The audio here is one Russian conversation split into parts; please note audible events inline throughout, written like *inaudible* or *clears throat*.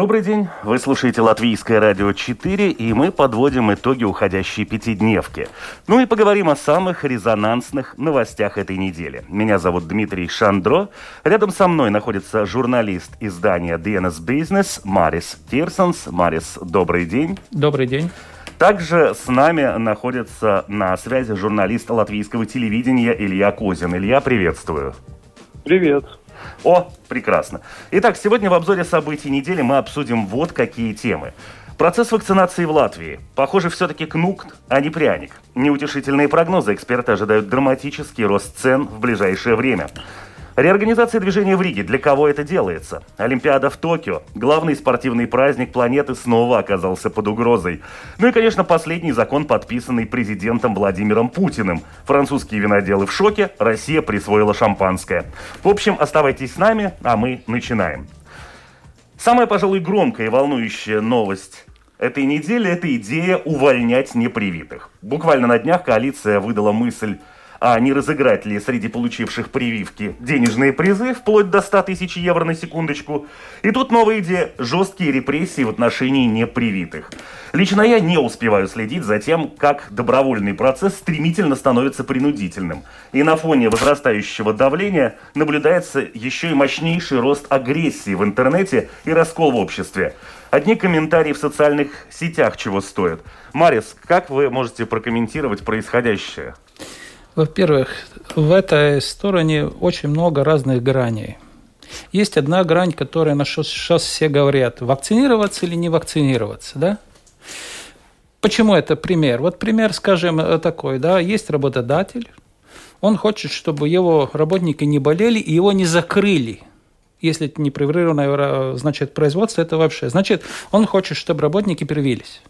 Добрый день, вы слушаете Латвийское радио 4, и мы подводим итоги уходящей пятидневки. Ну и поговорим о самых резонансных новостях этой недели. Меня зовут Дмитрий Шандро. Рядом со мной находится журналист издания DNS Business Марис Тирсонс. Марис, добрый день. Добрый день. Также с нами находится на связи журналист латвийского телевидения Илья Козин. Илья, приветствую. Привет. О, прекрасно. Итак, сегодня в обзоре событий недели мы обсудим вот какие темы. Процесс вакцинации в Латвии. Похоже, все-таки кнут, а не пряник. Неутешительные прогнозы. Эксперты ожидают драматический рост цен в ближайшее время. Реорганизация движения в Риге. Для кого это делается? Олимпиада в Токио. Главный спортивный праздник планеты снова оказался под угрозой. Ну и, конечно, последний закон, подписанный президентом Владимиром Путиным. Французские виноделы в шоке, Россия присвоила шампанское. В общем, оставайтесь с нами, а мы начинаем. Самая, пожалуй, громкая и волнующая новость этой недели – это идея увольнять непривитых. Буквально на днях коалиция выдала мысль а не разыграть ли среди получивших прививки денежные призы вплоть до 100 тысяч евро на секундочку. И тут новая идея – жесткие репрессии в отношении непривитых. Лично я не успеваю следить за тем, как добровольный процесс стремительно становится принудительным. И на фоне возрастающего давления наблюдается еще и мощнейший рост агрессии в интернете и раскол в обществе. Одни комментарии в социальных сетях чего стоят. Марис, как вы можете прокомментировать происходящее? Во-первых, в этой стороне очень много разных граней. Есть одна грань, которая на что сейчас все говорят, вакцинироваться или не вакцинироваться, да? Почему это пример? Вот пример, скажем, такой, да, есть работодатель, он хочет, чтобы его работники не болели и его не закрыли. Если это непрерывное значит, производство, это вообще. Значит, он хочет, чтобы работники привились.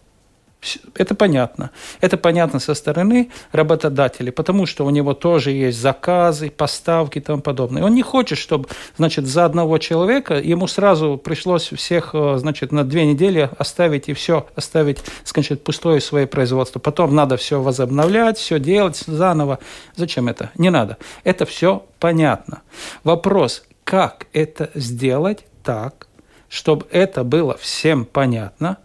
Это понятно. Это понятно со стороны работодателей, потому что у него тоже есть заказы, поставки и тому подобное. Он не хочет, чтобы, значит, за одного человека ему сразу пришлось всех, э, значит, на две недели оставить и все, оставить, значит, пустое свое производство. Потом надо все возобновлять, все делать заново. Зачем это? Не надо. Это все понятно. Вопрос, как это сделать так, чтобы это было всем понятно,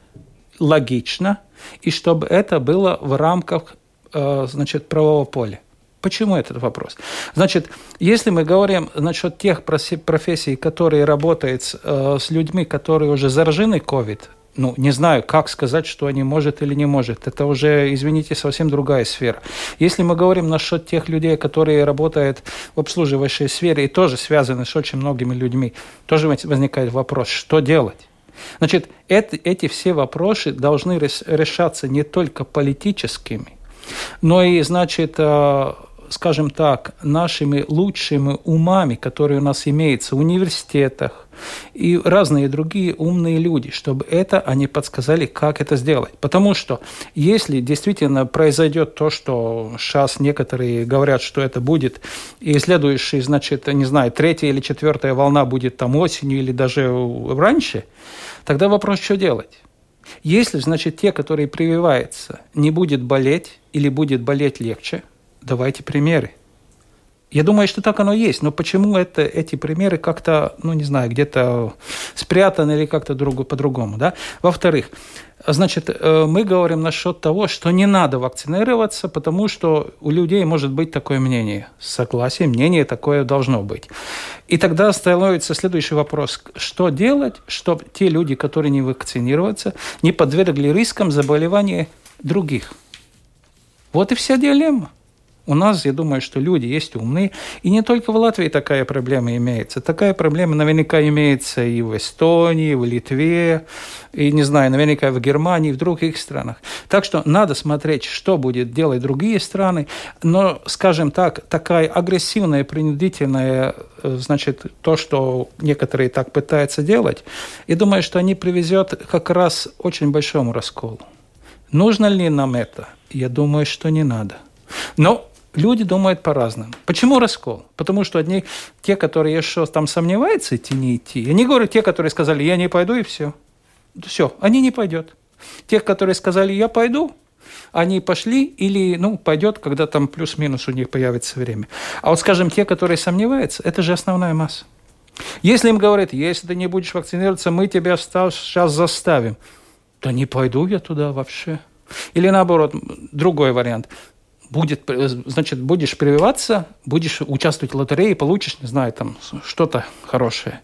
логично – и чтобы это было в рамках э, значит, правового поля. Почему этот вопрос? Значит, если мы говорим насчет тех профессий, которые работают с, э, с людьми, которые уже заражены COVID, ну, не знаю, как сказать, что они может или не может. Это уже, извините, совсем другая сфера. Если мы говорим насчет тех людей, которые работают в обслуживающей сфере и тоже связаны с очень многими людьми, тоже возникает вопрос, что делать? Значит, это, эти все вопросы должны решаться не только политическими, но и, значит, э, скажем так, нашими лучшими умами, которые у нас имеются в университетах, и разные другие умные люди, чтобы это они подсказали, как это сделать. Потому что если действительно произойдет то, что сейчас некоторые говорят, что это будет, и следующий, значит, не знаю, третья или четвертая волна будет там осенью или даже раньше, тогда вопрос, что делать? Если, значит, те, которые прививаются, не будет болеть или будет болеть легче – давайте примеры. Я думаю, что так оно есть, но почему это, эти примеры как-то, ну, не знаю, где-то спрятаны или как-то друг, по-другому, да? Во-вторых, значит, э, мы говорим насчет того, что не надо вакцинироваться, потому что у людей может быть такое мнение. Согласие, мнение такое должно быть. И тогда становится следующий вопрос. Что делать, чтобы те люди, которые не вакцинироваться, не подвергли рискам заболевания других? Вот и вся дилемма. У нас, я думаю, что люди есть умные. И не только в Латвии такая проблема имеется. Такая проблема наверняка имеется и в Эстонии, и в Литве, и, не знаю, наверняка в Германии, и в других странах. Так что надо смотреть, что будет делать другие страны. Но, скажем так, такая агрессивная, принудительная, э, значит, то, что некоторые так пытаются делать, я думаю, что они привезет как раз очень большому расколу. Нужно ли нам это? Я думаю, что не надо. Но люди думают по-разному. Почему раскол? Потому что одни, те, которые еще там сомневаются, идти, не идти, они говорят, те, которые сказали, я не пойду, и все. Все, они не пойдет. Тех, которые сказали, я пойду, они пошли или, ну, пойдет, когда там плюс-минус у них появится время. А вот, скажем, те, которые сомневаются, это же основная масса. Если им говорят, если ты не будешь вакцинироваться, мы тебя сейчас заставим, то не пойду я туда вообще. Или наоборот, другой вариант. Будет, значит, будешь прививаться, будешь участвовать в лотерее, получишь, не знаю, там что-то хорошее.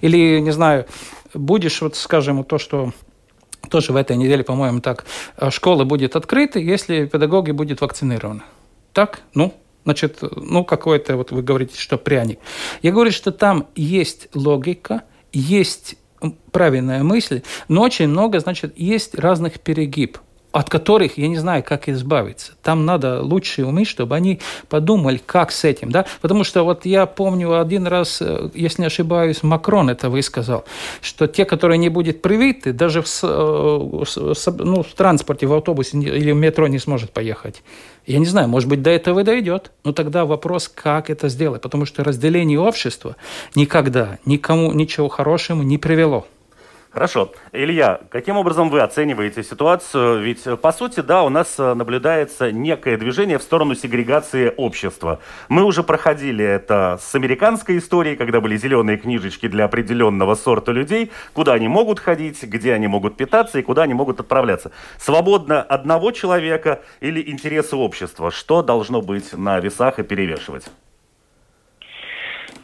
Или, не знаю, будешь, вот скажем, то, что тоже в этой неделе, по-моему, так, э, школа будет открыта, если педагоги будут вакцинированы. Так? Ну, значит, ну, какой-то, вот вы говорите, что пряник. Я говорю, что там есть логика, есть правильная мысль, но очень много, значит, есть разных перегиб от которых я не знаю, как избавиться. Там надо лучшие умы, чтобы они подумали, как с этим. Да? Потому что вот я помню один раз, э, если не ошибаюсь, Макрон это высказал, что те, которые не будут привиты, даже в, э, ну, в транспорте, в автобусе или в метро не сможет поехать. Я не знаю, может быть, до этого и дойдет. Но тогда вопрос, как это сделать. Потому что разделение общества никогда никому ничего хорошему не привело. Хорошо. Илья, каким образом вы оцениваете ситуацию? Ведь, э, по сути, да, у нас э, наблюдается некое движение в сторону сегрегации общества. Мы уже проходили это с американской историей, когда были зеленые книжечки для определенного сорта людей, куда они могут ходить, где они могут питаться и куда они могут отправляться. Свободно одного человека или интересы общества? Что должно быть на весах и перевешивать?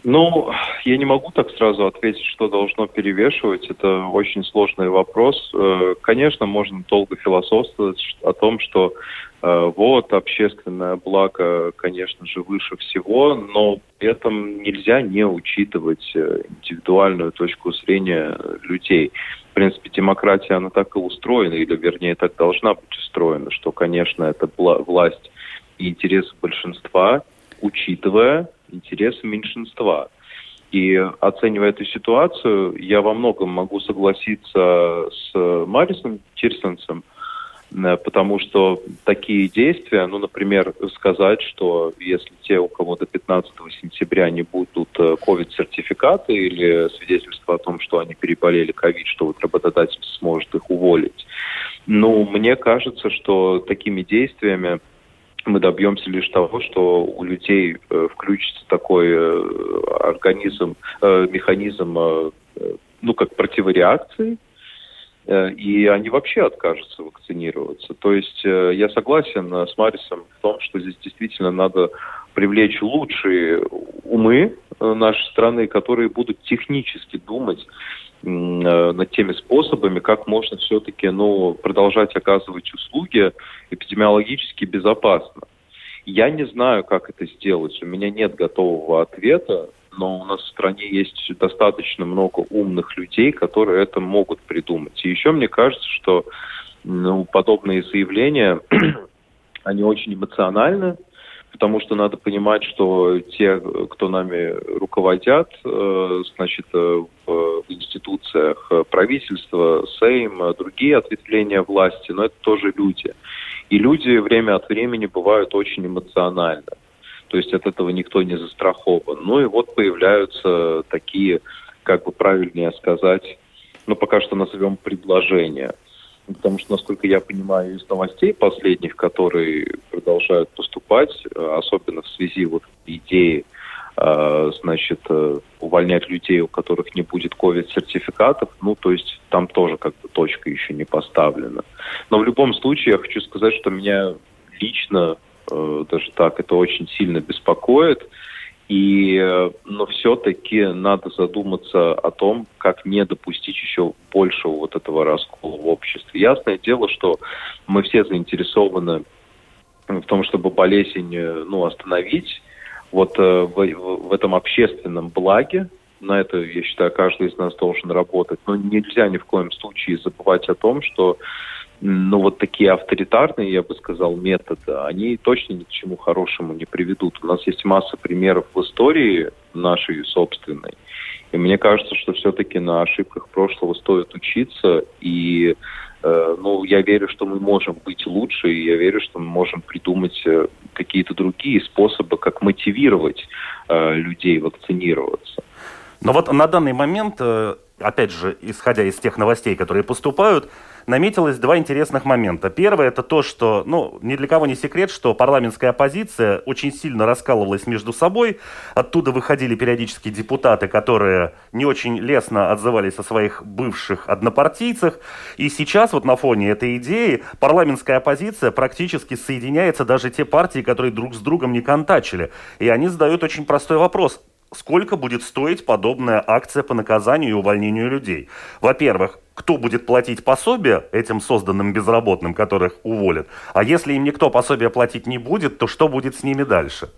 Ну, я не могу так сразу ответить, что должно перевешивать. Это очень сложный вопрос. Э, конечно, можно долго философствовать о том, что э, вот общественное благо, конечно же, выше всего, но при этом нельзя не учитывать э, индивидуальную точку зрения людей. В принципе, демократия, она так и устроена, или, вернее, так должна быть устроена, что, конечно, это власть и интересы большинства, учитывая интересы меньшинства. И оценивая эту ситуацию, я во многом могу согласиться с Марисом Тирсенсом, э, потому что такие действия, ну, например, сказать, что если те, у кого до 15 сентября не будут ковид-сертификаты э, или свидетельства о том, что они переболели ковид, что вот работодатель сможет их уволить, ну, мне кажется, что такими действиями мы добьемся лишь того, что у людей э, включится такой э, организм, э, механизм, ну, как противореакции, и они вообще откажутся вакцинироваться. То есть я согласен с Марисом в том, что здесь действительно надо привлечь лучшие умы нашей страны, которые будут технически думать над теми способами, как можно все-таки ну, продолжать оказывать услуги эпидемиологически безопасно. Я не знаю, как это сделать. У меня нет готового ответа, но у нас в стране есть достаточно много умных людей, которые это могут придумать. И еще мне кажется, что ну, подобные заявления, *clears throat* они очень эмоциональны, потому что надо понимать, что те, кто нами руководят, э, значит, э, в институциях правительства, Сейм, другие ответвления власти, но это тоже люди. И люди время от времени бывают очень эмоциональны. То есть от этого никто не застрахован. Ну и вот появляются такие, как бы правильнее сказать, ну пока что назовем предложения – Потому что, насколько я понимаю из новостей последних, которые продолжают поступать, э, особенно в связи вот идеи, э, значит, э, увольнять людей, у которых не будет ковид-сертификатов, ну, то есть там тоже как бы точка еще не поставлена. Но в любом случае я хочу сказать, что меня лично даже так это очень сильно беспокоит. И, э, но все-таки надо задуматься о том, как не допустить еще большего вот этого раскола в обществе. Ясное дело, что мы все заинтересованы в том, чтобы болезнь э, ну, остановить. Вот э, в, в, в этом общественном благе, на это, я считаю, каждый из нас должен работать. Но нельзя ни в коем случае забывать о том, что ну, вот такие авторитарные, я бы сказал, методы, они точно ни к чему хорошему не приведут. У нас есть масса примеров в истории нашей собственной. И мне кажется, что все-таки на ошибках прошлого стоит учиться и Э, ну, я верю, что мы можем быть лучше, и я верю, что мы можем придумать э, какие-то другие способы, как мотивировать э, людей вакцинироваться. Но вот на данный момент, опять же, исходя из тех новостей, которые поступают, наметилось два интересных момента. Первое это то, что, ну, ни для кого не секрет, что парламентская оппозиция очень сильно раскалывалась между собой. Оттуда выходили периодически депутаты, которые не очень лестно отзывались о своих бывших однопартийцах. И сейчас вот на фоне этой идеи парламентская оппозиция практически соединяется даже те партии, которые друг с другом не контачили. И они задают очень простой вопрос сколько будет стоить подобная акция по наказанию и увольнению людей. Во-первых, кто будет платить пособие этим созданным безработным, которых уволят? А если им никто пособие платить не будет, то что будет с ними дальше?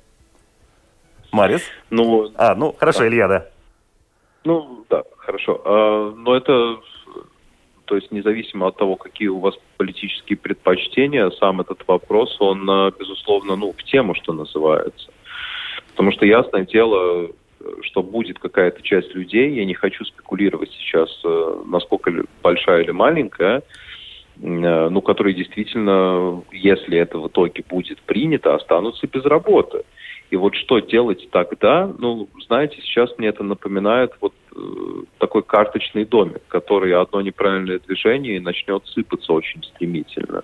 Марис? Ну, а, ну, хорошо, да. Илья, да. Ну, да, хорошо. А, но это, то есть независимо от того, какие у вас политические предпочтения, сам этот вопрос, он, а, безусловно, ну, в тему, что называется. Потому что, ясное дело, что будет какая-то часть людей, я не хочу спекулировать сейчас, э, насколько большая или маленькая, ну, которые действительно, если это в итоге будет принято, останутся без работы. И вот что делать тогда? Ну, знаете, сейчас мне это напоминает вот э, такой карточный домик, который одно неправильное движение и начнет сыпаться очень стремительно.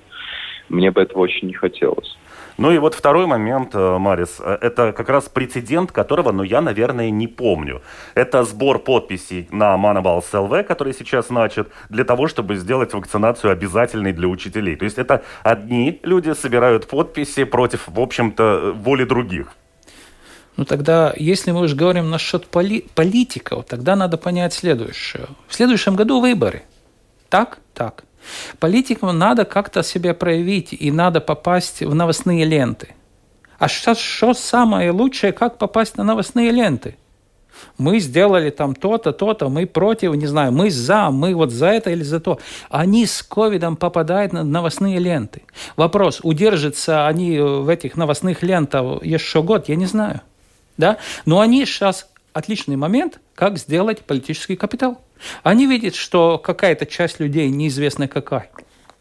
Мне бы этого очень не хотелось. Ну и вот второй момент, э, Марис, э, это как раз прецедент, которого, ну, я, наверное, не помню. Это сбор подписей на Manabals LV, который сейчас начат, для того, чтобы сделать вакцинацию обязательной для учителей. То есть это одни люди собирают подписи против, в общем-то, воли других. Ну тогда, если мы уже говорим насчет поли политиков, тогда надо понять следующее. В следующем году выборы. Так? Так. Политикам надо как-то себя проявить, и надо попасть в новостные ленты. А сейчас что самое лучшее, как попасть на новостные ленты? Мы сделали там то-то, то-то, мы против, не знаю, мы за, мы вот за это или за то. Они с ковидом попадают на новостные ленты. Вопрос, удержатся они в этих новостных лентах еще год, я не знаю. Да? Но они сейчас отличный момент, как сделать политический капитал. Они видят, что какая-то часть людей, неизвестно какая,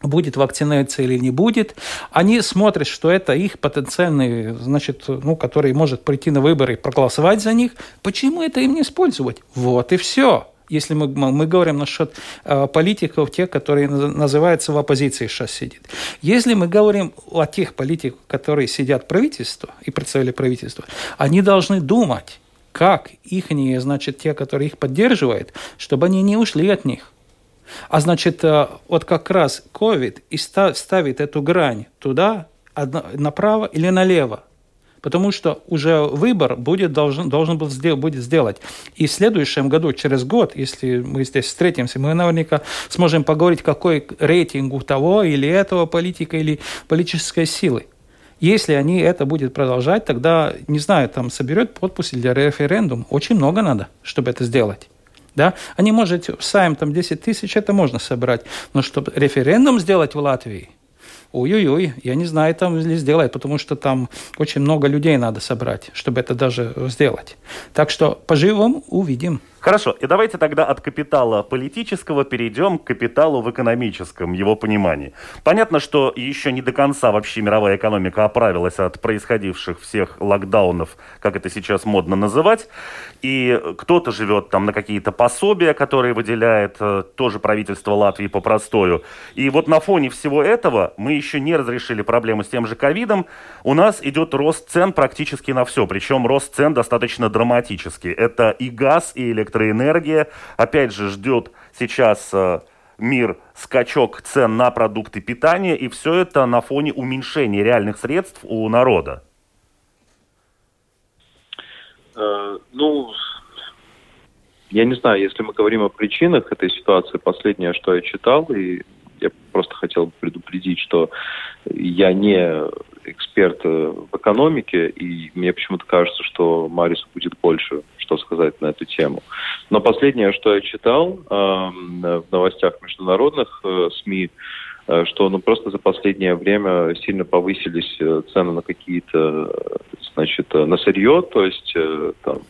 будет вакцинация или не будет. Они смотрят, что это их потенциальный, значит, ну, который может прийти на выборы и проголосовать за них. Почему это им не использовать? Вот и все. Если мы, мы говорим насчет э, политиков, тех, которые называются в оппозиции сейчас сидят. Если мы говорим о тех политиках, которые сидят в правительстве и представили правительство, они должны думать, как их, значит, те, которые их поддерживают, чтобы они не ушли от них. А значит, э, вот как раз COVID и ставит эту грань туда, направо или налево. Потому что уже выбор будет, должен, должен был сдел, будет сделать. И в следующем году, через год, если мы здесь встретимся, мы наверняка сможем поговорить, какой рейтинг у того или этого политика или политической силы. Если они это будут продолжать, тогда, не знаю, там соберет подписи для референдума. Очень много надо, чтобы это сделать. Да? Они, может, сами там 10 тысяч, это можно собрать. Но чтобы референдум сделать в Латвии, ой-ой-ой, я не знаю, там ли сделать, потому что там очень много людей надо собрать, чтобы это даже сделать. Так что поживем, увидим. Хорошо, и давайте тогда от капитала политического перейдем к капиталу в экономическом, его понимании. Понятно, что еще не до конца вообще мировая экономика оправилась от происходивших всех локдаунов, как это сейчас модно называть, и кто-то живет там на какие-то пособия, которые выделяет э, тоже правительство Латвии по простою. И вот на фоне всего этого мы еще не разрешили проблему с тем же ковидом. У нас идет рост цен практически на все, причем рост цен достаточно драматический. Это и газ, и электроэнергия электроэнергия. Опять же, ждет сейчас э, мир скачок цен на продукты питания, и все это на фоне уменьшения реальных средств у народа. Э, ну, я не знаю, если мы говорим о причинах этой ситуации, последнее, что я читал, и я просто хотел предупредить, что я не эксперт э, в экономике, и мне почему-то кажется, что Марису будет больше что сказать на эту тему. Но последнее, что я читал э, в новостях международных э, СМИ, э, что ну, просто за последнее время сильно повысились э, цены на какие-то, значит, на сырье, то есть э, там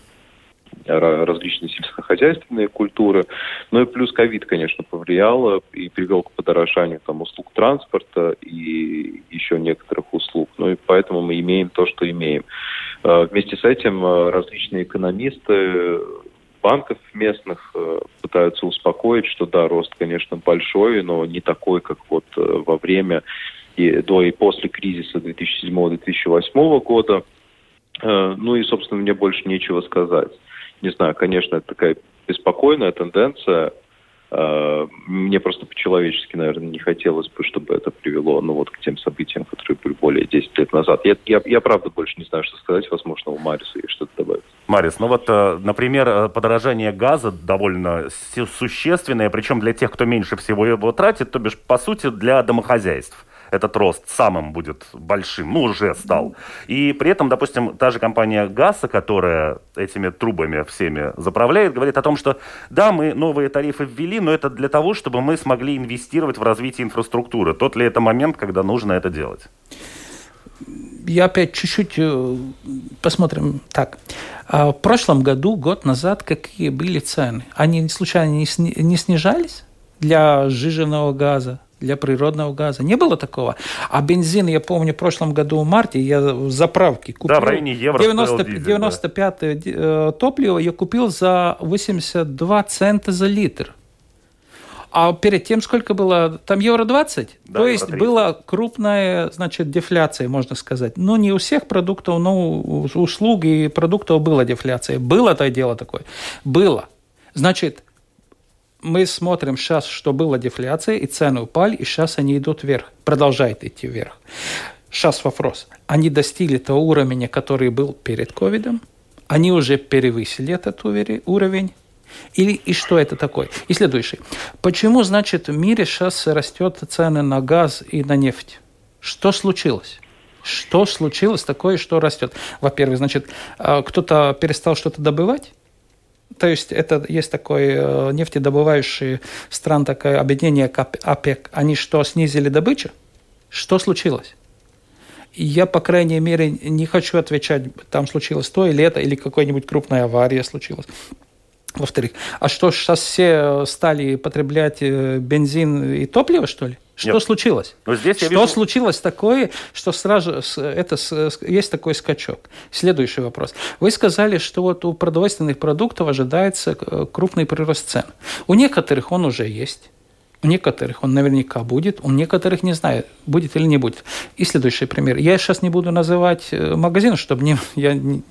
различные сельскохозяйственные культуры. Ну и плюс ковид, конечно, повлиял и привел к подорожанию там, услуг транспорта и еще некоторых услуг. Ну и поэтому мы имеем то, что имеем. Вместе с этим различные экономисты банков местных пытаются успокоить, что да, рост, конечно, большой, но не такой, как вот во время и до и после кризиса 2007-2008 года. Э, ну и, собственно, мне больше нечего сказать. Не знаю, конечно, это такая беспокойная тенденция. Э, мне просто по-человечески, наверное, не хотелось бы, чтобы это привело ну, вот, к тем событиям, которые были более 10 лет назад. Я, я, я правда больше не знаю, что сказать. Возможно, у Мариса есть что-то добавить. Марис, ну вот, э, например, подорожание газа довольно существенное, причем для тех, кто меньше всего его тратит, то бишь, по сути, для домохозяйств этот рост самым будет большим, ну, уже стал. И при этом, допустим, та же компания ГАСа, которая этими трубами всеми заправляет, говорит о том, что да, мы новые тарифы ввели, но это для того, чтобы мы смогли инвестировать в развитие инфраструктуры. Тот ли это момент, когда нужно это делать? я опять чуть-чуть э, посмотрим так. А в прошлом году, год назад, какие были цены? Они случайно не снижались для сжиженного газа? Для природного газа. Не было такого. А бензин, я помню, в прошлом году в марте я в заправке купил... Да, в районе евро 90, дизель, 95 да. Э, топливо я купил за 82 цента за литр. А перед тем сколько было? Там евро 20? Да, То есть 30. была крупная, значит, дефляция, можно сказать. Но не у всех продуктов, но у услуг и продуктов была дефляция. Было это дело такое? Было. Значит, мы смотрим сейчас, что была дефляция, и цены упали, и сейчас они идут вверх, продолжают идти вверх. Сейчас вопрос. Они достигли того уровня, который был перед ковидом? Они уже перевысили этот уровень? Или и что это такое? И следующий. Почему, значит, в мире сейчас растет цены на газ и на нефть? Что случилось? Что случилось такое, что растет? Во-первых, значит, а, кто-то перестал что-то добывать? То есть это есть такое э, нефтедобывающие стран, такое объединение ОПЕК. Они что, снизили добычу? Что случилось? я, по крайней мере, не хочу отвечать, там случилось то или это, или какая-нибудь крупная авария случилась. Во-вторых, а что, сейчас все стали потреблять э, бензин и топливо, что ли? Что Нет. случилось? Но здесь что вижу... случилось такое, что сразу это есть такой скачок? Следующий вопрос. Вы сказали, что вот у продовольственных продуктов ожидается э, крупный прирост цен. У некоторых он уже есть. У некоторых он наверняка будет, у некоторых не знаю, будет или не будет. И следующий пример. Я сейчас не буду называть э, магазин, чтобы не, *laughs* я не,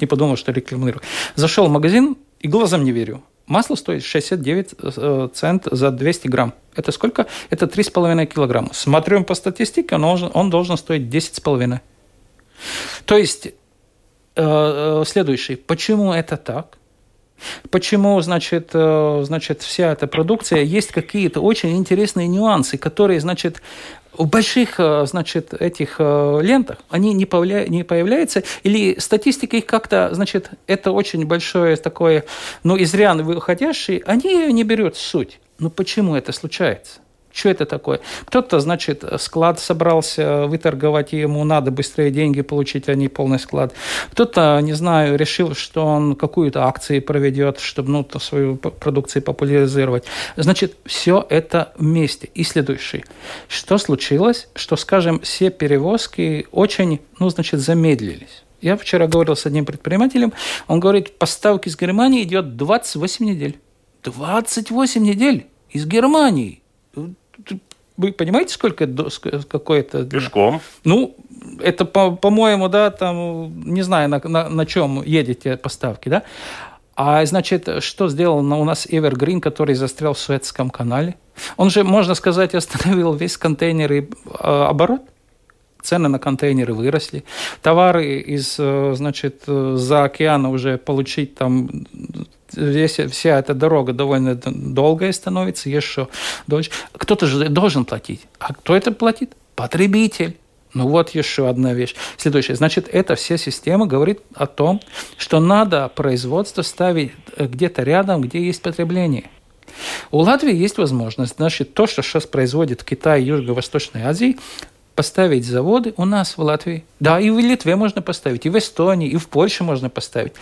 не подумал, что рекламирую. Зашел в магазин и глазом не верю. Масло стоит 69 э, цент за 200 грамм. Это сколько? Это 3,5 килограмма. Смотрим по статистике, он должен, он должен стоить 10,5. То есть, э, э, следующий. Почему это так? Почему, значит, значит, вся эта продукция, есть какие-то очень интересные нюансы, которые, значит, в больших, э, значит, этих э, лентах они не, появля... не появляются, или статистика их как-то, значит, это очень большое такое, ну, из рян они не берут суть. Ну, почему это случается? Что это такое? Кто-то, значит, склад собрался выторговать, ему надо быстрее деньги получить, а не полный склад. Кто-то, не знаю, решил, что он какую-то акцию проведет, чтобы ну, свою продукцию популяризировать. Значит, все это вместе. И следующий. Что случилось? Что, скажем, все перевозки очень, ну, значит, замедлились. Я вчера говорил с одним предпринимателем, он говорит, поставки из Германии идет 28 недель. 28 недель из Германии вы понимаете, сколько какое-то... Пешком. Ну, это, по- по-моему, да, там, не знаю, на, на, на чем едете поставки, да. А значит, что сделал у нас Evergreen, который застрял в Суэцком канале? Он же, можно сказать, остановил весь контейнер и э, оборот. Цены на контейнеры выросли. Товары из, э, значит, за океана уже получить там весь, вся эта дорога довольно долгая становится, еще дольше. Кто-то же должен платить. А кто это платит? Потребитель. Ну вот еще одна вещь. Следующее. Значит, эта вся система говорит о том, что надо производство ставить э, где-то рядом, где есть потребление. У Латвии есть возможность, значит, то, что сейчас производит Китай и Юго-Восточной Азии, поставить заводы у нас в Латвии. Да, и в Литве можно поставить, и в Эстонии, и в Польше можно поставить.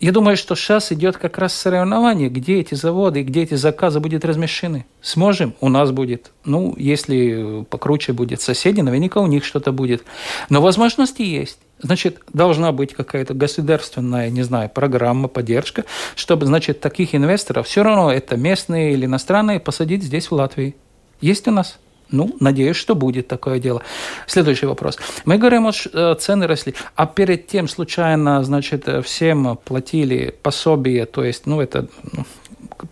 Я думаю, что сейчас идет как раз соревнование, где эти заводы, где эти заказы будут размещены. Сможем, у нас будет. Ну, если покруче будет соседи, наверняка у них что-то будет. Но возможности есть. Значит, должна быть какая-то государственная, не знаю, программа, поддержка, чтобы, значит, таких инвесторов, все равно это местные или иностранные, посадить здесь, в Латвии. Есть у нас? Ну, надеюсь, что будет такое дело. Следующий вопрос. Мы говорим, вот э, цены росли, а перед тем случайно, значит, всем платили пособие, то есть, ну, это ну,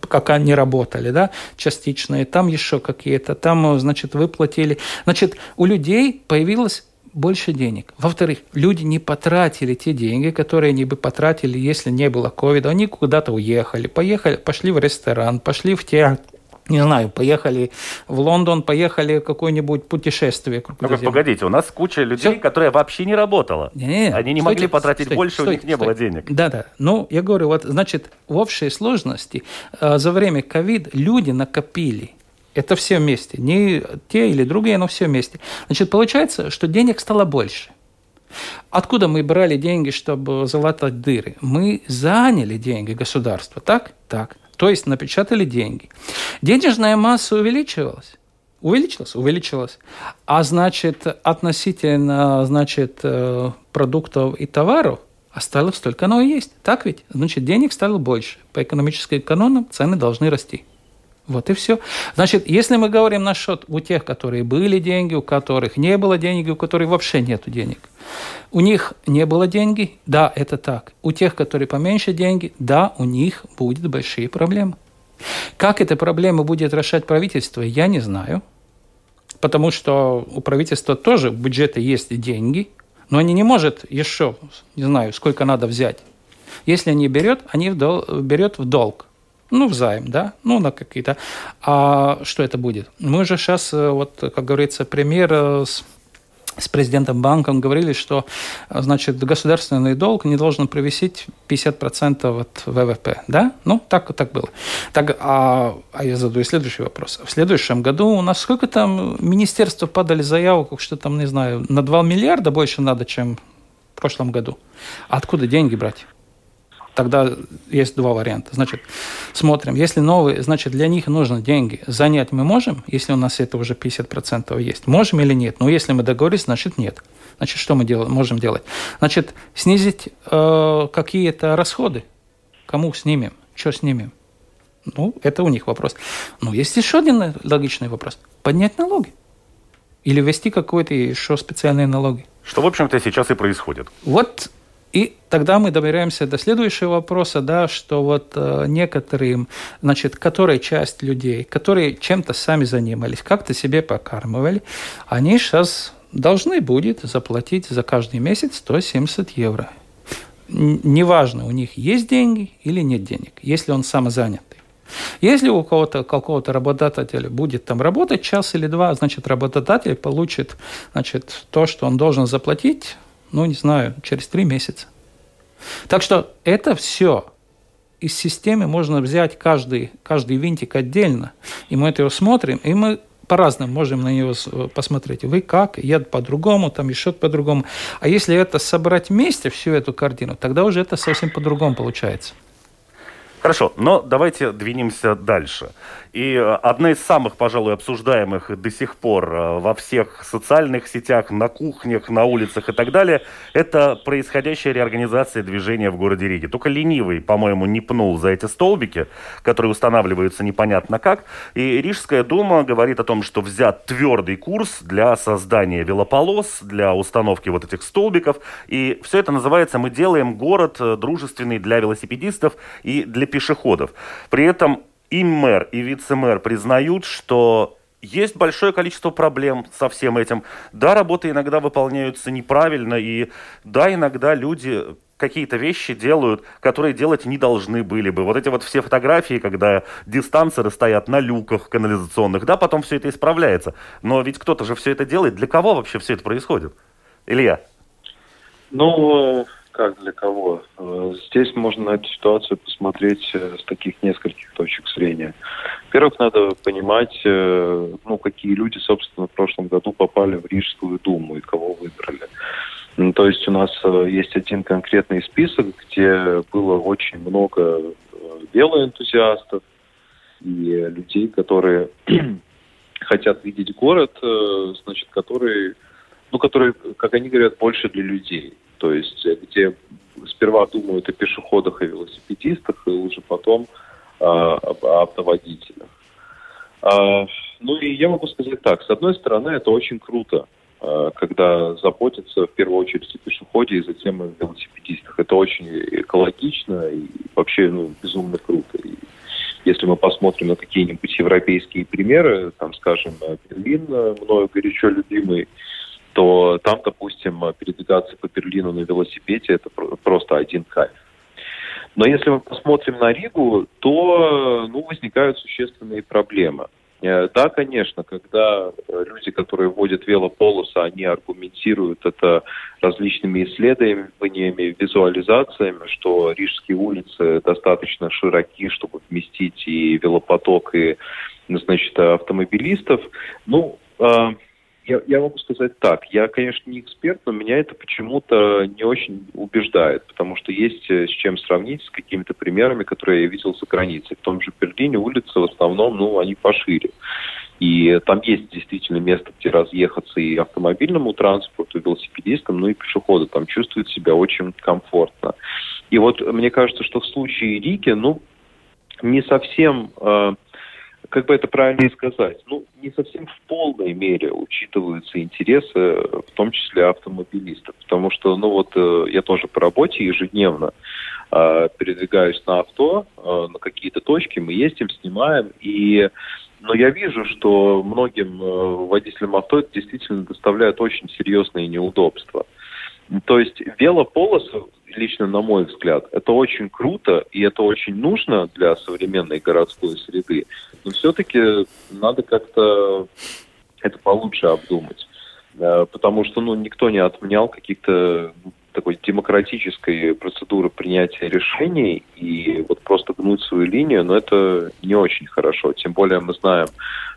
как они работали, да, частичные, там еще какие-то, там, значит, выплатили. Значит, у людей появилось больше денег. Во-вторых, люди не потратили те деньги, которые они бы потратили, если не было ковида. Они куда-то уехали, поехали, пошли в ресторан, пошли в театр, не знаю, поехали в Лондон, поехали какое-нибудь путешествие. Ну как, погодите, у нас куча людей, Все? которая вообще не работала. Не, не, Они не стойте, могли потратить стойте, больше, стойте, у них не стойте. было денег. Да-да. Ну, я говорю, вот, значит, в общей сложности э, за время ковид люди накопили. Это все вместе. Не те или другие, но все вместе. Значит, получается, что денег стало больше. Откуда мы брали деньги, чтобы залатать дыры? Мы заняли деньги государства, так? Так. То есть напечатали деньги. Денежная масса увеличивалась. Увеличилась? Увеличилась. А значит, относительно значит, э, продуктов и товаров осталось столько оно и есть. Так ведь? Значит, денег стало больше. По экономическим канонам цены должны расти. Вот и все. Значит, если мы говорим насчет у тех, которые были деньги, у которых не было денег, у которых вообще нет денег. У них не было деньги, да, это так. У тех, которые поменьше деньги, да, у них будут большие проблемы. Как эти проблемы будет решать правительство, я не знаю. Потому что у правительства тоже в бюджете есть деньги, но они не может еще, не знаю, сколько надо взять. Если они берет, они берет в долг. Ну, в займ, да, ну, на какие-то. А что это будет? Мы же сейчас, э, вот, как говорится, пример э, с с президентом банком говорили, что значит, государственный долг не должен превысить 50% от ВВП. Да? Ну, так, так было. Так, а, а я задаю следующий вопрос. В следующем году у нас сколько там министерства подали заявку, что там, не знаю, на 2 миллиарда больше надо, чем в прошлом году. Откуда деньги брать? Тогда есть два варианта. Значит, смотрим, если новые, значит, для них нужны деньги. Занять мы можем, если у нас это уже 50% есть. Можем или нет? Но если мы договорились, значит, нет. Значит, что мы делаем, можем делать? Значит, снизить э, какие-то расходы. Кому снимем? Что снимем? Ну, это у них вопрос. Но есть еще один логичный вопрос. Поднять налоги. Или ввести какой-то еще специальные налоги. Что, в общем-то, сейчас и происходит. Вот и тогда мы добираемся до следующего вопроса, да, что вот э, некоторым, значит, которая часть людей, которые чем-то сами занимались, как-то себе покармывали, они сейчас должны будет заплатить за каждый месяц 170 евро. Неважно, у них есть деньги или нет денег, если он самозанятый. Если у кого-то, какого-то работодателя будет там работать час или два, значит, работодатель получит значит, то, что он должен заплатить ну, не знаю, через три месяца. Так что это все из системы можно взять каждый, каждый винтик отдельно, и мы это его смотрим, и мы по-разному можем на него посмотреть. Вы как, я по-другому, там еще по-другому. А если это собрать вместе, всю эту картину, тогда уже это совсем по-другому получается. Хорошо, но давайте двинемся дальше. И э, одна из самых, пожалуй, обсуждаемых до сих пор э, во всех социальных сетях, на кухнях, на улицах и так далее, это происходящая реорганизация движения в городе Риге. Только ленивый, по-моему, не пнул за эти столбики, которые устанавливаются непонятно как. И Рижская дума говорит о том, что взят твердый курс для создания велополос, для установки вот этих столбиков. И все это называется «Мы делаем город э, дружественный для велосипедистов и для пешеходов». При этом и мэр, и вице-мэр признают, что есть большое количество проблем со всем этим. Да, работы иногда выполняются неправильно, и да, иногда люди какие-то вещи делают, которые делать не должны были бы. Вот эти вот все фотографии, когда дистанцеры стоят на люках канализационных, да, потом все это исправляется. Но ведь кто-то же все это делает. Для кого вообще все это происходит? Илья? Ну, как для кого. Э, здесь можно на эту ситуацию посмотреть э, с таких нескольких точек зрения. Во-первых, надо понимать, э, ну, какие люди, собственно, в прошлом году попали в Рижскую думу и кого выбрали. То есть у нас есть один конкретный список, где было очень много велоэнтузиастов и людей, которые *clears throat* хотят видеть город, значит, который, ну, который, как они говорят, больше для людей. То есть где сперва думают о пешеходах и велосипедистах, и уже потом об автоводителях. А, ну и я могу сказать так, с одной стороны, это очень круто, а, когда заботятся в первую очередь о пешеходе и затем о велосипедистах. Это очень экологично и вообще ну, безумно круто. И если мы посмотрим на какие-нибудь европейские примеры, там, скажем, Берлин, мною горячо любимый, то там, допустим, передвигаться по Берлину на велосипеде это просто один кайф. Но если мы посмотрим на Ригу, то ну, возникают существенные проблемы. Э, да, конечно, когда люди, которые вводят велополосы, они аргументируют это различными исследованиями, визуализациями, что рижские улицы достаточно широки, чтобы вместить и велопоток, и значит, автомобилистов. Ну, э, я, я могу сказать так. Я, конечно, не эксперт, но меня это почему-то не очень убеждает, потому что есть э, с чем сравнить с какими-то примерами, которые я видел за границей. В том же Берлине улицы в основном, ну, они пошире. И там есть действительно место, где разъехаться и автомобильному транспорту, и велосипедистам, ну и пешеходы там чувствуют себя очень комфортно. И вот мне кажется, что в случае Риги, ну, не совсем э, как бы это правильно сказать, ну, не совсем в полной мере учитываются интересы, в том числе автомобилистов. Потому что, ну вот, э, я тоже по работе ежедневно э, передвигаюсь на авто, э, на какие-то точки, мы ездим, снимаем, и но я вижу, что многим э, водителям авто это действительно доставляет очень серьезные неудобства. То есть велополосы, лично на мой взгляд, это очень круто и это очень нужно для современной городской среды. Но все-таки надо как-то это получше обдумать. Э, потому что ну, никто не отменял каких-то такой демократической процедуры принятия решений и вот просто гнуть свою линию, но это не очень хорошо. Тем более мы знаем,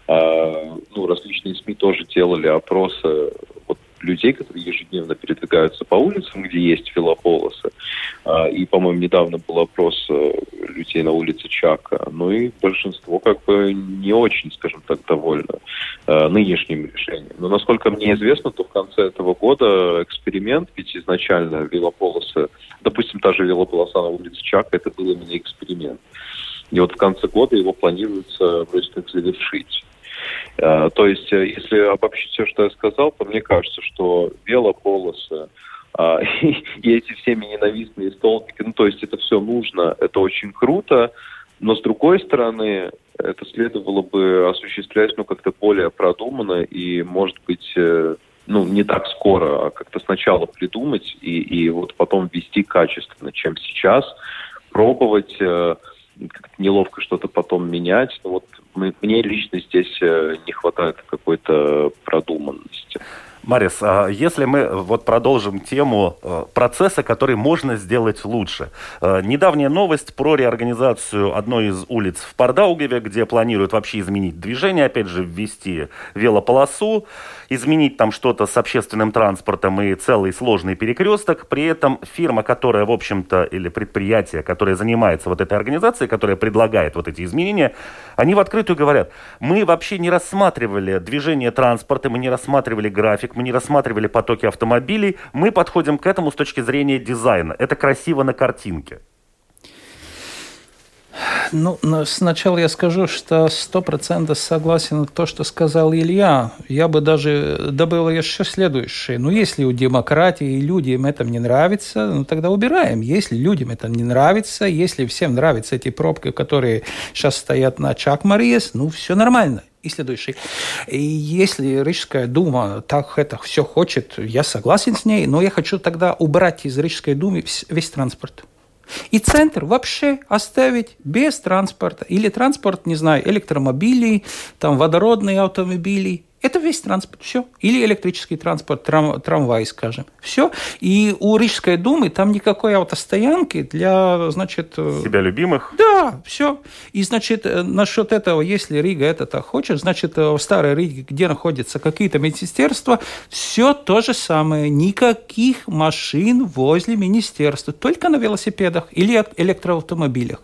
э, ну, различные СМИ тоже делали опросы вот людей, которые ежедневно передвигаются по улицам, где есть велополосы. А, и, по-моему, недавно был опрос э, людей на улице Чака. Ну и большинство как бы не очень, скажем так, довольно э, нынешним решением. Но, насколько мне известно, то в конце этого года эксперимент, ведь изначально велополосы, допустим, та же велополоса на улице Чака, это был именно эксперимент. И вот в конце года его планируется вроде как завершить. Э, то есть, э, если обобщить все, что я сказал, то мне кажется, что велополосы а, *laughs* и эти всеми ненавистные столбики, ну, то есть это все нужно, это очень круто, но с другой стороны, это следовало бы осуществлять, ну, как-то более продуманно и, может быть, э, ну, не так скоро, а как-то сначала придумать и, и вот потом вести качественно, чем сейчас, пробовать, как-то неловко что-то потом менять. Но вот мне лично здесь э, не хватает какой-то продуманности. Марис, а если мы вот продолжим тему э, процесса, который можно сделать лучше. Э, недавняя новость про реорганизацию одной из улиц в Пардаугеве, где планируют вообще изменить движение, опять же, ввести велополосу, изменить там что-то с общественным транспортом и целый сложный перекресток. При этом фирма, которая, в общем-то, или предприятие, которое занимается вот этой организацией, которая предлагает вот эти изменения, они в открытую говорят, мы вообще не рассматривали движение транспорта, мы не рассматривали график, мы не рассматривали потоки автомобилей, мы подходим к этому с точки зрения дизайна. Это красиво на картинке. Ну, сначала я скажу, что сто процентов согласен то, что сказал Илья. Я бы даже добавил еще следующее. Ну, если у демократии и людям это не нравится, ну, тогда убираем. Если людям это не нравится, если всем нравятся эти пробки, которые сейчас стоят на Чак-Мариес, ну, все нормально и следующий. И если Рижская дума так это все хочет, я согласен с ней, но я хочу тогда убрать из Рижской думы весь транспорт. И центр вообще оставить без транспорта. Или транспорт, не знаю, электромобилей, там водородные автомобили. Это весь транспорт, все. Или электрический транспорт, трам, трамвай, скажем. Все. И у Рижской думы там никакой автостоянки для, значит... Э, Себя любимых? Да, все. И, значит, э, насчет этого, если Рига это так хочет, значит, э, в Старой Риге, где находятся какие-то министерства, все то же самое. Никаких машин возле министерства, только на велосипедах или электроавтомобилях.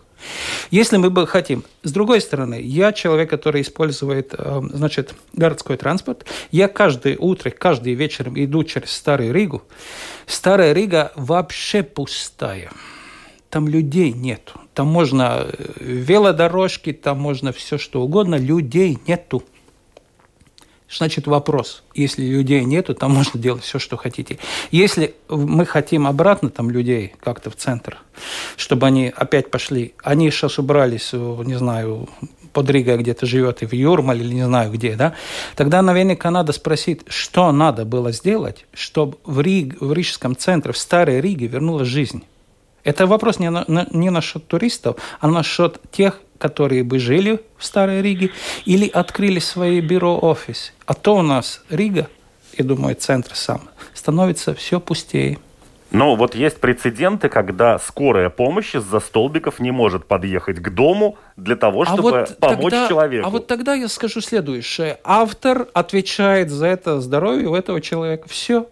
Если мы бы хотим. С другой стороны, я человек, который использует, э, значит, городской транспорт. Я каждое утро, каждый вечер иду через Старую Ригу. Старая Рига вообще пустая. Там людей нету. Там можно э, велодорожки, там можно все что угодно. Людей нету. Значит, вопрос. Если людей нету, там можно делать все, что хотите. Если мы хотим обратно там людей как-то в центр, чтобы они опять пошли, они сейчас убрались, не знаю, под Ригой где-то живет, и в Юрмале, или не знаю где, да, тогда наверняка надо спросить, что надо было сделать, чтобы в, Риг, в Рижском центре, в Старой Риге вернулась жизнь. Это вопрос не, на, не насчет туристов, а насчет тех которые бы жили в Старой Риге или открыли свои бюро-офисы. А то у нас Рига, я думаю, центр сам, становится все пустее. Но вот есть прецеденты, когда скорая помощь из-за столбиков не может подъехать к дому для того, а чтобы а вот помочь тогда, человеку. А вот тогда я скажу следующее. Автор отвечает за это здоровье у этого человека. Все.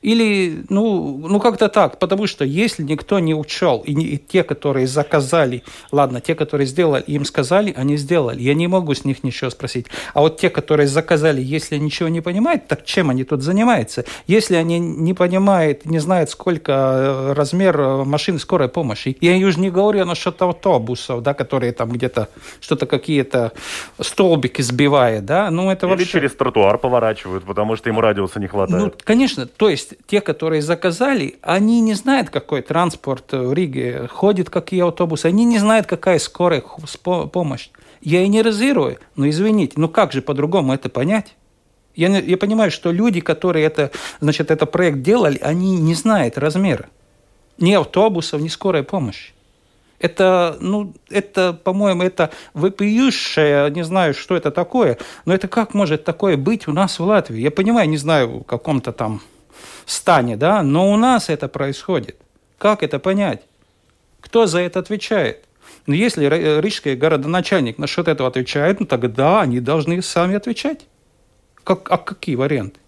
Или, ну, ну как-то так, потому что если никто не учел, и, не, и те, которые заказали, ладно, те, которые сделали, им сказали, они сделали. Я не могу с них ничего спросить. А вот те, которые заказали, если ничего не понимают, так чем они тут занимаются? Если они не понимают, не знают, сколько э, размер э, машин скорой помощи, я уже не говорю насчет автобусов, да, которые там где-то что-то какие-то столбики сбивают, да, ну это Или вообще... через тротуар поворачивают, потому что ему радиуса не хватает. Ну, конечно, то есть есть те, которые заказали, они не знают, какой транспорт в Риге ходит, какие автобусы, они не знают, какая скорая помощь. Я и не разирую, но извините, ну как же по-другому это понять? Я, я понимаю, что люди, которые это, значит, этот проект делали, они не знают размера. Ни автобусов, ни скорой помощи. Это, ну, это, по-моему, это вопиющее, не знаю, что это такое, но это как может такое быть у нас в Латвии? Я понимаю, не знаю, в каком-то там стане, да, но у нас это происходит. Как это понять? Кто за это отвечает? Но ну, если рижский городоначальник насчет этого отвечает, ну тогда они должны сами отвечать. Как, а какие варианты?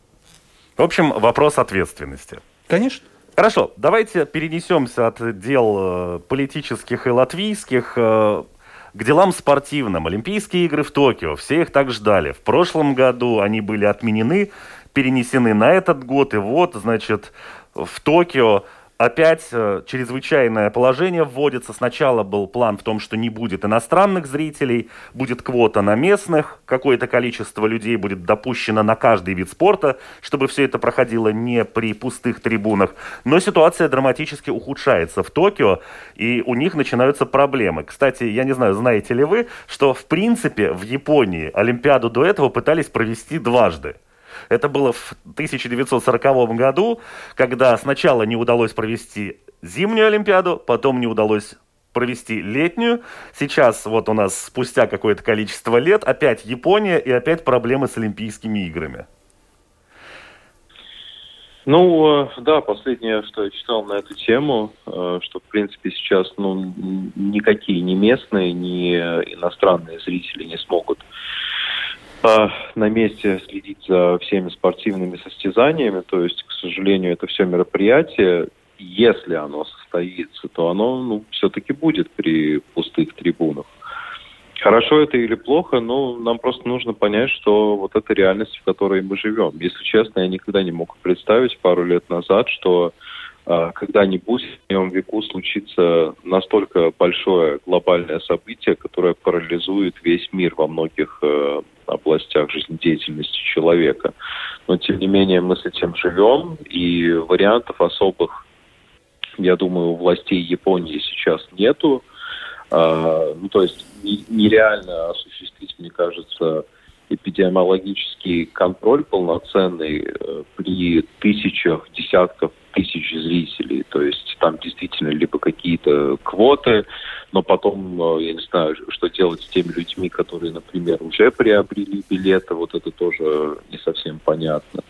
В общем, вопрос ответственности. Конечно. Хорошо, давайте перенесемся от дел э, политических и латвийских э, к делам спортивным. Олимпийские игры в Токио, все их так ждали. В прошлом году они были отменены перенесены на этот год. И вот, значит, в Токио опять э, чрезвычайное положение вводится. Сначала был план в том, что не будет иностранных зрителей, будет квота на местных, какое-то количество людей будет допущено на каждый вид спорта, чтобы все это проходило не при пустых трибунах. Но ситуация драматически ухудшается в Токио, и у них начинаются проблемы. Кстати, я не знаю, знаете ли вы, что в принципе в Японии Олимпиаду до этого пытались провести дважды. Это было в 1940 году, когда сначала не удалось провести зимнюю Олимпиаду, потом не удалось провести летнюю. Сейчас вот у нас спустя какое-то количество лет опять Япония и опять проблемы с Олимпийскими играми. Ну, э, да, последнее, что я читал на эту тему, э, что, в принципе, сейчас ну, никакие ни местные, ни иностранные зрители не смогут на месте следить за всеми спортивными состязаниями. То есть, к сожалению, это все мероприятие, если оно состоится, то оно ну, все-таки будет при пустых трибунах. Хорошо это или плохо, но нам просто нужно понять, что вот это реальность, в которой мы живем. Если честно, я никогда не мог представить пару лет назад, что когда-нибудь в моем веку случится настолько большое глобальное событие, которое парализует весь мир во многих э, областях жизнедеятельности человека. Но, тем не менее, мы с этим живем, и вариантов особых, я думаю, у властей Японии сейчас нету. А, ну, то есть нереально осуществить, мне кажется, эпидемиологический контроль полноценный э, при тысячах, десятках тысяч зрителей. То есть там действительно либо какие-то квоты, но потом, э, я не знаю, что делать с теми людьми, которые, например, уже приобрели билеты, вот это тоже не совсем понятно.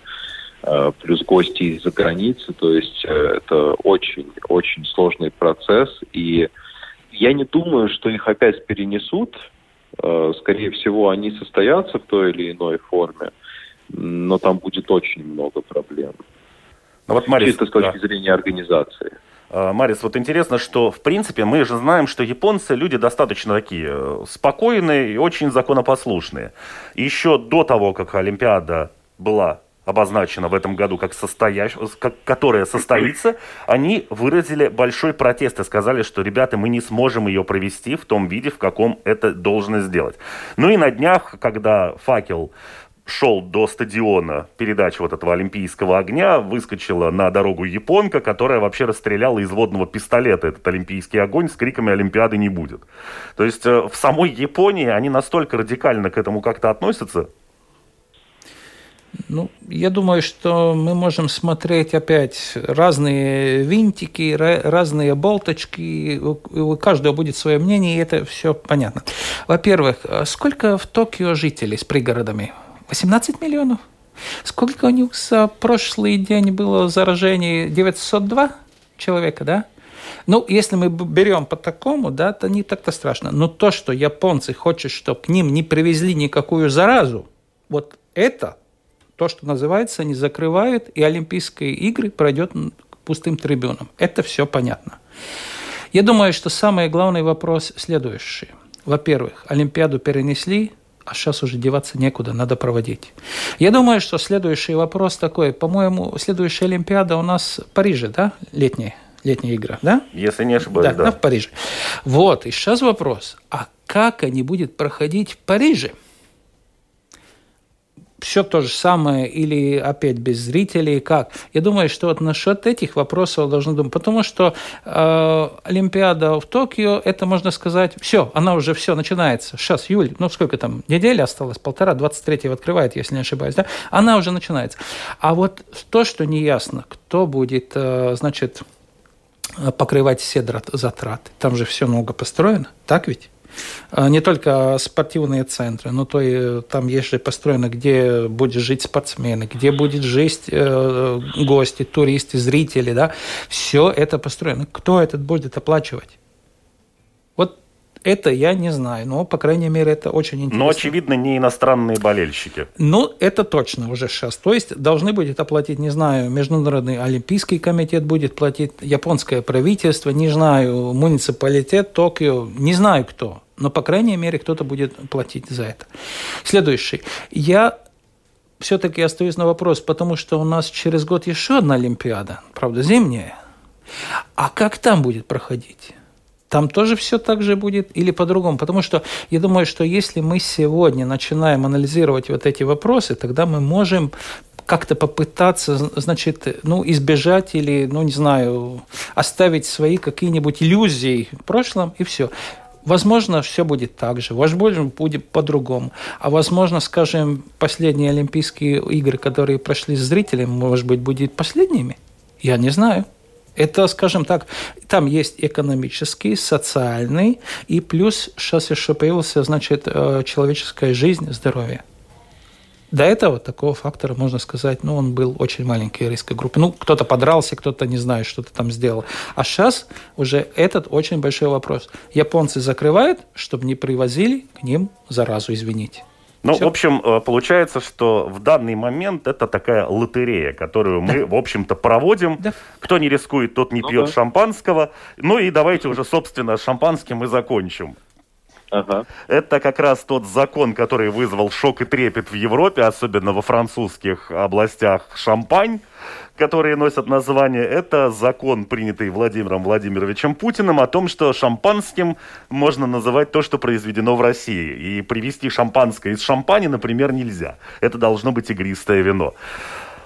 Э, плюс гости из-за границы, то есть это очень-очень сложный процесс, и я не думаю, что их опять перенесут, скорее всего, они состоятся в той или иной форме, но там будет очень много проблем. Ну, вот, Марис, Чисто с точки да. зрения организации. Э, Марис, вот интересно, что, в принципе, мы же знаем, что японцы люди достаточно такие э, спокойные и очень законопослушные. еще до того, как Олимпиада была обозначена в этом году как, состоящ... как которая состоится, они выразили большой протест и сказали, что, ребята, мы не сможем ее провести в том виде, в каком это должно сделать. Ну и на днях, когда факел шел до стадиона передачи вот этого олимпийского огня, выскочила на дорогу японка, которая вообще расстреляла из водного пистолета этот олимпийский огонь с криками «Олимпиады не будет». То есть э, в самой Японии они настолько радикально к этому как-то относятся, ну, я думаю, что мы можем смотреть опять разные винтики, разные болточки, у каждого будет свое мнение, и это все понятно. Во-первых, сколько в Токио жителей с пригородами? 18 миллионов? Сколько у них за прошлый день было заражений? 902 человека, да? Ну, если мы берем по такому, да, то не так-то страшно. Но то, что японцы хотят, чтобы к ним не привезли никакую заразу, вот это то, что называется, не закрывают, и Олимпийские игры пройдет пустым трибуном. Это все понятно. Я думаю, что самый главный вопрос следующий. Во-первых, Олимпиаду перенесли, а сейчас уже деваться некуда, надо проводить. Я думаю, что следующий вопрос такой. По-моему, следующая Олимпиада у нас в Париже, да, летняя? Летняя игра, да? Если не ошибаюсь, да. Да, да. в Париже. Вот, и сейчас вопрос. А как они будут проходить в Париже? Все то же самое или опять без зрителей, как? Я думаю, что вот насчет этих вопросов должны думать, потому что э, Олимпиада в Токио, это можно сказать, все, она уже все начинается. Сейчас, июль, ну сколько там, неделя осталось, полтора, 23-го открывает, если не ошибаюсь, да? Она уже начинается. А вот то, что не ясно, кто будет, э, значит, покрывать все затраты, там же все много построено, так ведь? А, не только спортивные центры, но то и там есть же построено, где будет жить спортсмены, где будет жить э, гости, туристы, зрители, да, все это построено. Кто этот будет оплачивать? Это я не знаю, но, по крайней мере, это очень интересно. Но, очевидно, не иностранные болельщики. Ну, это точно уже сейчас. То есть, должны будет оплатить, не знаю, Международный Олимпийский комитет будет платить, японское правительство, не знаю, муниципалитет Токио, не знаю кто. Но, по крайней мере, кто-то будет платить за это. Следующий. Я все-таки остаюсь на вопрос, потому что у нас через год еще одна Олимпиада, правда, зимняя. А как там будет проходить? Там тоже все так же будет или по-другому? Потому что я думаю, что если мы сегодня начинаем анализировать вот эти вопросы, тогда мы можем как-то попытаться, значит, ну, избежать или, ну, не знаю, оставить свои какие-нибудь иллюзии в прошлом, и все. Возможно, все будет так же, возможно, будет по-другому. А возможно, скажем, последние Олимпийские игры, которые прошли с зрителями, может быть, будут последними? Я не знаю. Это, скажем так, там есть экономический, социальный, и плюс сейчас еще появился, значит, э, человеческая жизнь, здоровье. До этого такого фактора, можно сказать, ну, он был очень маленький риск группы. Ну, кто-то подрался, кто-то, не знаю, что-то там сделал. А сейчас уже этот очень большой вопрос. Японцы закрывают, чтобы не привозили к ним заразу, извините. Ну, Все. в общем, э, получается, что в данный момент это такая лотерея, которую мы, да. в общем-то, проводим. Да. Кто не рискует, тот не ну, пьет да. шампанского. Ну и давайте уже, собственно, шампанским и закончим. Ага. Это как раз тот закон, который вызвал шок и трепет в Европе, особенно во французских областях Шампань которые носят название, это закон, принятый Владимиром Владимировичем Путиным, о том, что шампанским можно называть то, что произведено в России. И привезти шампанское из шампани, например, нельзя. Это должно быть игристое вино.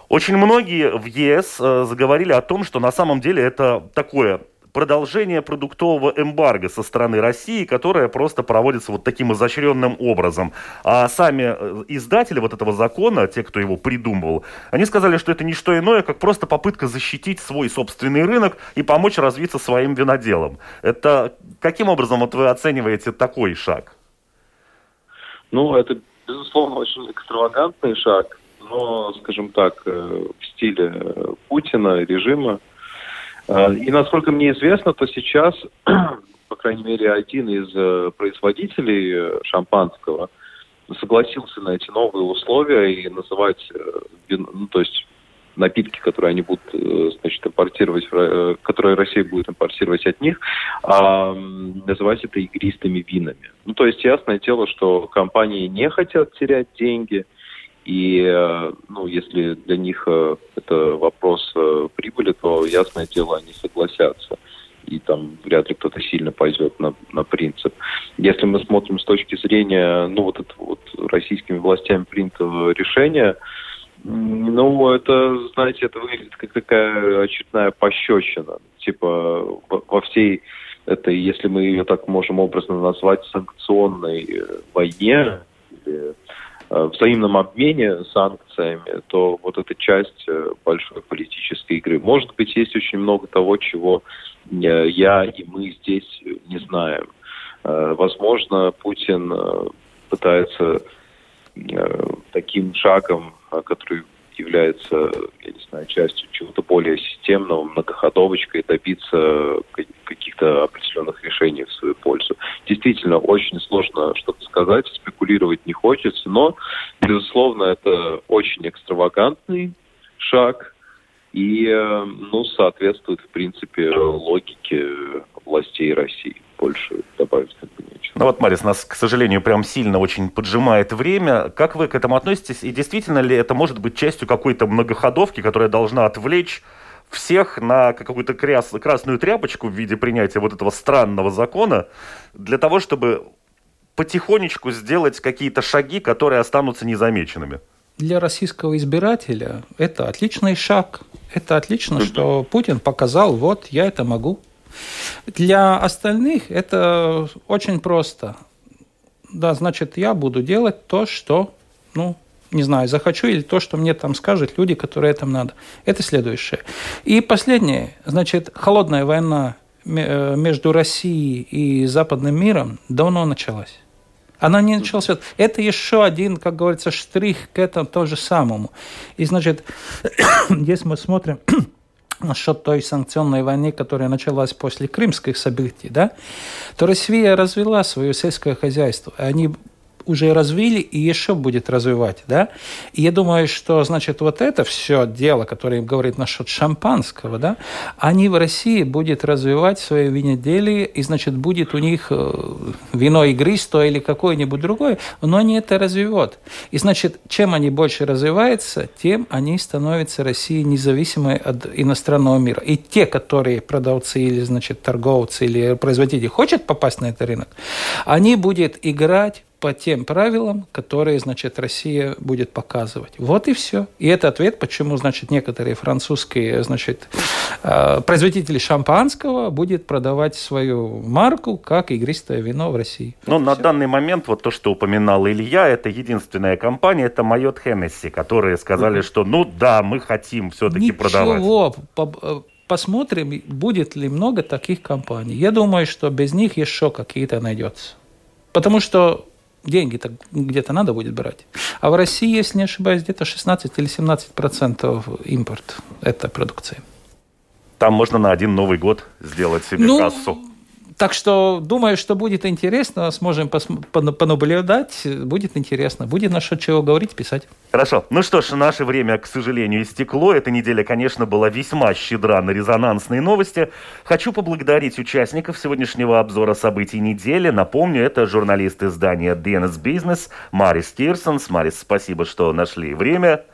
Очень многие в ЕС э, заговорили о том, что на самом деле это такое продолжение продуктового эмбарго со стороны России, которое просто проводится вот таким изощренным образом. А сами э, издатели вот этого закона, те, кто его придумывал, они сказали, что это не что иное, как просто попытка защитить свой собственный рынок и помочь развиться своим виноделам. Это каким образом вот вы оцениваете такой шаг? Ну, это, безусловно, очень экстравагантный шаг, но, скажем так, э, в стиле э, Путина, режима. Э, и насколько мне известно, то сейчас, *clears throat* по крайней мере, один из производителей шампанского согласился на эти новые условия и называть, ну, то есть напитки, которые они будут, э, значит, импортировать, э, которые Россия будет импортировать от них, а, называть это игристыми винами. Ну, то есть ясное дело, что компании не хотят терять деньги, и, э, ну, если для них это вопрос прибыли, то, ясное дело, они согласятся. И там вряд ли кто-то сильно пойдет на, на принцип. Если мы смотрим с точки зрения, ну, вот это вот российскими властями принятого решения, ну, это, знаете, это выглядит как такая очередная пощечина. Типа во всей этой, если мы ее так можем образно назвать, санкционной э, войне или э, взаимном обмене санкциями, то вот эта часть э, большой политической игры. Может быть, есть очень много того, чего я и мы здесь не знаем. Возможно, Путин пытается таким шагом который является, я не знаю, частью чего-то более системного, многоходовочкой, добиться каких-то определенных решений в свою пользу. Действительно, очень сложно что-то сказать, спекулировать не хочется, но, безусловно, это очень экстравагантный шаг и, э, ну, соответствует, в принципе, логике властей России. Больше добавить как бы нечего. Ну вот, Марис, нас, к сожалению, прям сильно очень поджимает время. Как вы к этому относитесь? И действительно ли это может быть частью какой-то многоходовки, которая должна отвлечь всех на какую-то красную тряпочку в виде принятия вот этого странного закона для того, чтобы потихонечку сделать какие-то шаги, которые останутся незамеченными? Для российского избирателя это отличный шаг. Это отлично, что Путин показал, вот я это могу. Для остальных это очень просто. Да, значит, я буду делать то, что, ну, не знаю, захочу, или то, что мне там скажут люди, которые это надо. Это следующее. И последнее, значит, холодная война э, между Россией и западным миром давно началась. Она не началась. Это еще один, как говорится, штрих к этому то же самому. И, значит, *coughs* если мы смотрим насчет той санкционной войны, которая началась после крымских событий, да, то Россия развела свое сельское хозяйство. Они уже развили и еще будет развивать, да. И я думаю, что, значит, вот это все дело, которое говорит насчет шампанского, да, они в России будут развивать свои виноделие, и, значит, будет у них э, вино игристо или какое-нибудь другое, но они это развивают. И, значит, чем они больше развиваются, тем они становятся России независимой от иностранного мира. И те, которые продавцы или, значит, торговцы или производители хотят попасть на этот рынок, они будут играть по тем правилам, которые, значит, Россия будет показывать. Вот и все. И это ответ, почему, значит, некоторые французские, значит, э, производители шампанского будет продавать свою марку как игристое вино в России. Но вот на все. данный момент, вот то, что упоминал Илья, это единственная компания, это Майот Хеннесси, которые сказали, mm-hmm. что, ну да, мы хотим все-таки продавать. Ничего, э, посмотрим, будет ли много таких компаний. Я думаю, что без них еще какие-то найдется. Потому что деньги-то где-то надо будет брать. А в России, если не ошибаюсь, где-то 16 или 17 процентов импорт этой продукции. Там можно на один Новый год сделать себе ну, кассу. Так что думаю, что будет интересно, сможем понаблюдать, будет интересно, будет на что чего говорить, писать. Хорошо. Ну что ж, наше время, к сожалению, истекло. Эта неделя, конечно, была весьма щедра на резонансные новости. Хочу поблагодарить участников сегодняшнего обзора событий недели. Напомню, это журналист издания DNS Business Марис Кирсонс. Марис, спасибо, что нашли время.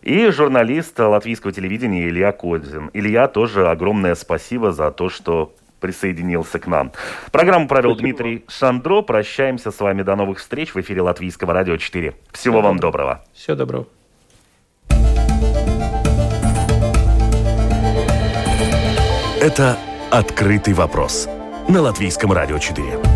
И журналист латвийского телевидения Илья Кодзин. Илья, тоже огромное спасибо за то, что присоединился к нам. Программу провел Спасибо. Дмитрий Шандро. Прощаемся с вами. До новых встреч в эфире Латвийского радио 4. Всего Всего вам доброго. Всего доброго. Это «Открытый вопрос» на Латвийском радио 4.